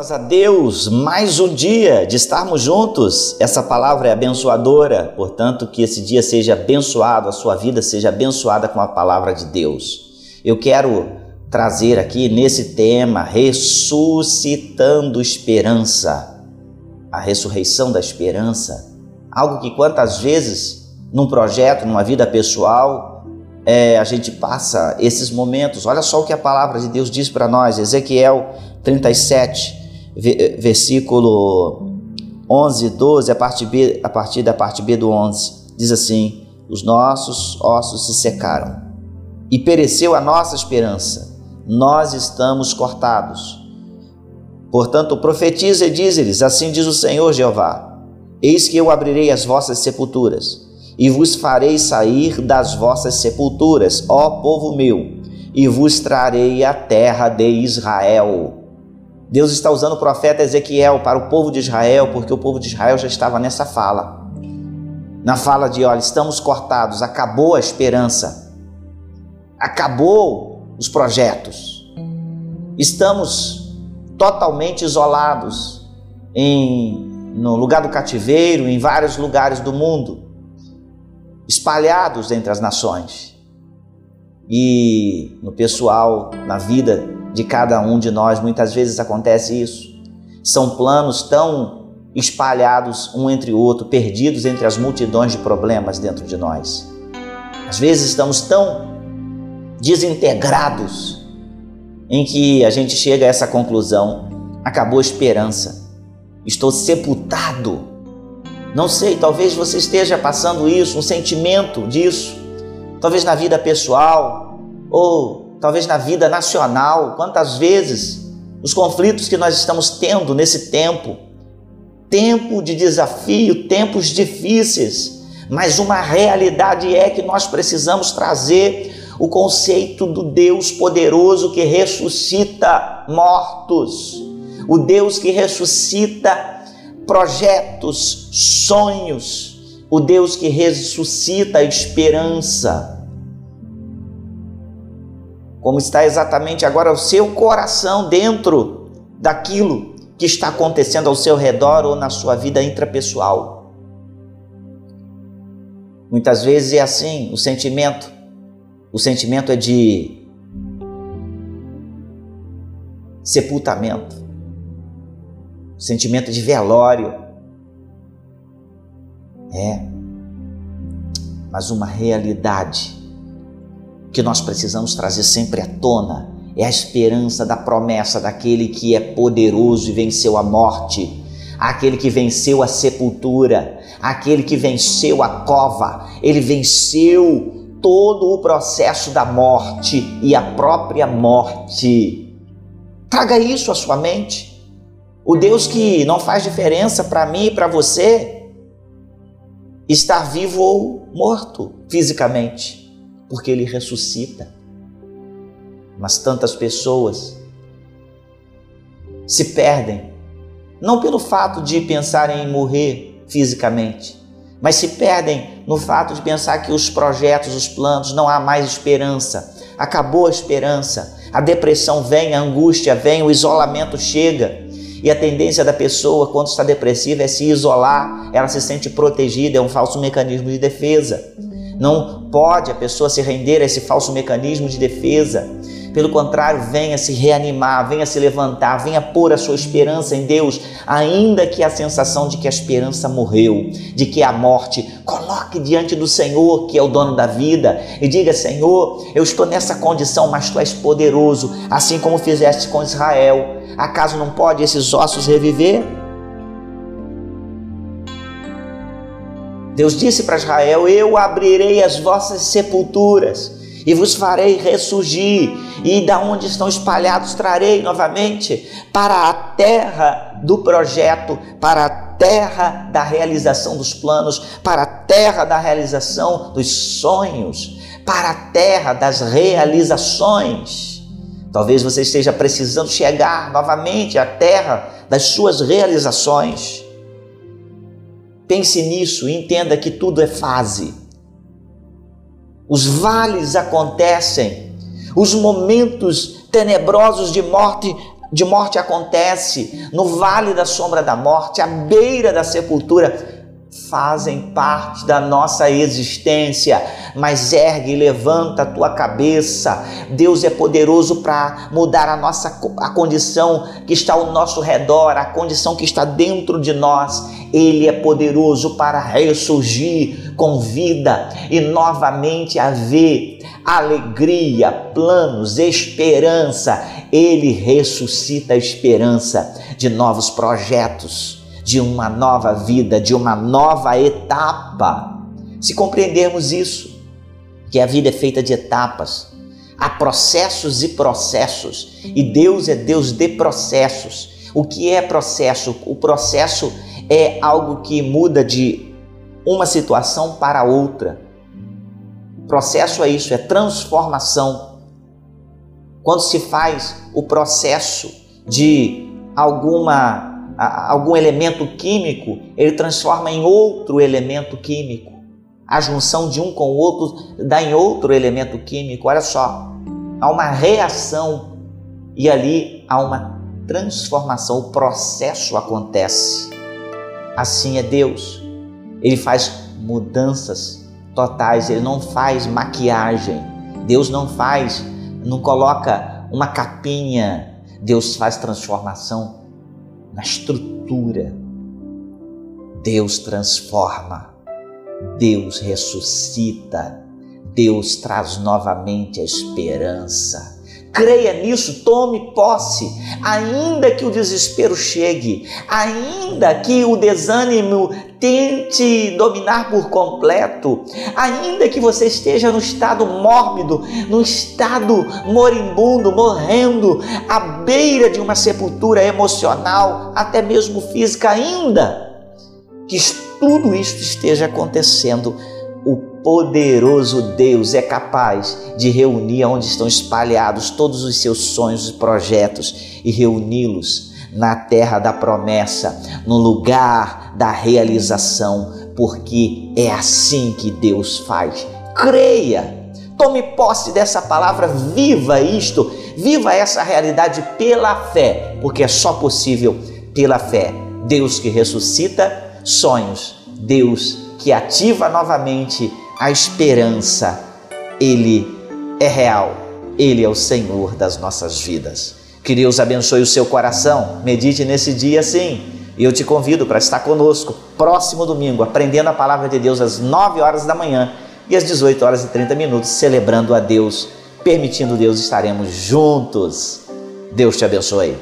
Graças a Deus, mais um dia de estarmos juntos. Essa palavra é abençoadora, portanto, que esse dia seja abençoado, a sua vida seja abençoada com a palavra de Deus. Eu quero trazer aqui nesse tema ressuscitando esperança, a ressurreição da esperança, algo que quantas vezes num projeto, numa vida pessoal, é, a gente passa esses momentos. Olha só o que a palavra de Deus diz para nós, Ezequiel 37, versículo 11 e 12, a partir, B, a partir da parte B do 11, diz assim: Os nossos ossos se secaram e pereceu a nossa esperança, nós estamos cortados. Portanto, profetiza e diz-lhes: Assim diz o Senhor Jeová: Eis que eu abrirei as vossas sepulturas e vos farei sair das vossas sepulturas, ó povo meu, e vos trarei a terra de Israel. Deus está usando o profeta Ezequiel para o povo de Israel, porque o povo de Israel já estava nessa fala. Na fala de: olha, estamos cortados, acabou a esperança, acabou os projetos, estamos totalmente isolados em, no lugar do cativeiro, em vários lugares do mundo, espalhados entre as nações. E no pessoal, na vida de cada um de nós, muitas vezes acontece isso. São planos tão espalhados um entre o outro, perdidos entre as multidões de problemas dentro de nós. Às vezes estamos tão desintegrados em que a gente chega a essa conclusão: acabou a esperança, estou sepultado. Não sei, talvez você esteja passando isso, um sentimento disso, talvez na vida pessoal ou talvez na vida nacional, quantas vezes os conflitos que nós estamos tendo nesse tempo, tempo de desafio, tempos difíceis, mas uma realidade é que nós precisamos trazer o conceito do Deus poderoso que ressuscita mortos, o Deus que ressuscita projetos, sonhos, o Deus que ressuscita esperança como está exatamente agora o seu coração dentro daquilo que está acontecendo ao seu redor ou na sua vida intrapessoal. Muitas vezes é assim o sentimento. O sentimento é de sepultamento, o sentimento de velório. É, mas uma realidade que nós precisamos trazer sempre à tona é a esperança da promessa daquele que é poderoso e venceu a morte, aquele que venceu a sepultura, aquele que venceu a cova, ele venceu todo o processo da morte e a própria morte. Traga isso à sua mente. O Deus que não faz diferença para mim e para você, estar vivo ou morto fisicamente porque ele ressuscita. Mas tantas pessoas se perdem, não pelo fato de pensarem em morrer fisicamente, mas se perdem no fato de pensar que os projetos, os planos, não há mais esperança, acabou a esperança, a depressão vem, a angústia vem, o isolamento chega. E a tendência da pessoa, quando está depressiva, é se isolar, ela se sente protegida, é um falso mecanismo de defesa. Não pode a pessoa se render a esse falso mecanismo de defesa. Pelo contrário, venha se reanimar, venha se levantar, venha pôr a sua esperança em Deus, ainda que a sensação de que a esperança morreu, de que a morte, coloque diante do Senhor, que é o dono da vida, e diga: Senhor, eu estou nessa condição, mas tu és poderoso, assim como fizeste com Israel. Acaso não pode esses ossos reviver? Deus disse para Israel: Eu abrirei as vossas sepulturas e vos farei ressurgir, e da onde estão espalhados trarei novamente para a terra do projeto, para a terra da realização dos planos, para a terra da realização dos sonhos, para a terra das realizações. Talvez você esteja precisando chegar novamente à terra das suas realizações. Pense nisso e entenda que tudo é fase. Os vales acontecem, os momentos tenebrosos de morte de morte acontece, no vale da sombra da morte, à beira da sepultura, fazem parte da nossa existência, mas ergue e levanta a tua cabeça. Deus é poderoso para mudar a nossa a condição que está ao nosso redor, a condição que está dentro de nós. Ele é poderoso para ressurgir com vida e novamente haver alegria, planos, esperança. Ele ressuscita a esperança de novos projetos de uma nova vida, de uma nova etapa. Se compreendermos isso, que a vida é feita de etapas, há processos e processos, e Deus é Deus de processos. O que é processo? O processo é algo que muda de uma situação para outra. Processo é isso, é transformação. Quando se faz o processo de alguma algum elemento químico, ele transforma em outro elemento químico. A junção de um com o outro dá em outro elemento químico. Olha só, há uma reação e ali há uma transformação. O processo acontece. Assim é Deus. Ele faz mudanças totais, ele não faz maquiagem. Deus não faz, não coloca uma capinha. Deus faz transformação na estrutura. Deus transforma, Deus ressuscita, Deus traz novamente a esperança. Creia nisso, tome posse, ainda que o desespero chegue, ainda que o desânimo tente dominar por completo, ainda que você esteja no estado mórbido, no estado moribundo, morrendo, à beira de uma sepultura emocional, até mesmo física, ainda que tudo isso esteja acontecendo poderoso Deus é capaz de reunir onde estão espalhados todos os seus sonhos e projetos e reuni-los na terra da promessa, no lugar da realização, porque é assim que Deus faz. Creia, tome posse dessa palavra, viva isto, viva essa realidade pela fé, porque é só possível pela fé. Deus que ressuscita sonhos, Deus que ativa novamente a esperança. Ele é real, ele é o Senhor das nossas vidas. Que Deus abençoe o seu coração. Medite nesse dia sim. E eu te convido para estar conosco próximo domingo, aprendendo a palavra de Deus às 9 horas da manhã e às 18 horas e 30 minutos, celebrando a Deus. Permitindo Deus, estaremos juntos. Deus te abençoe.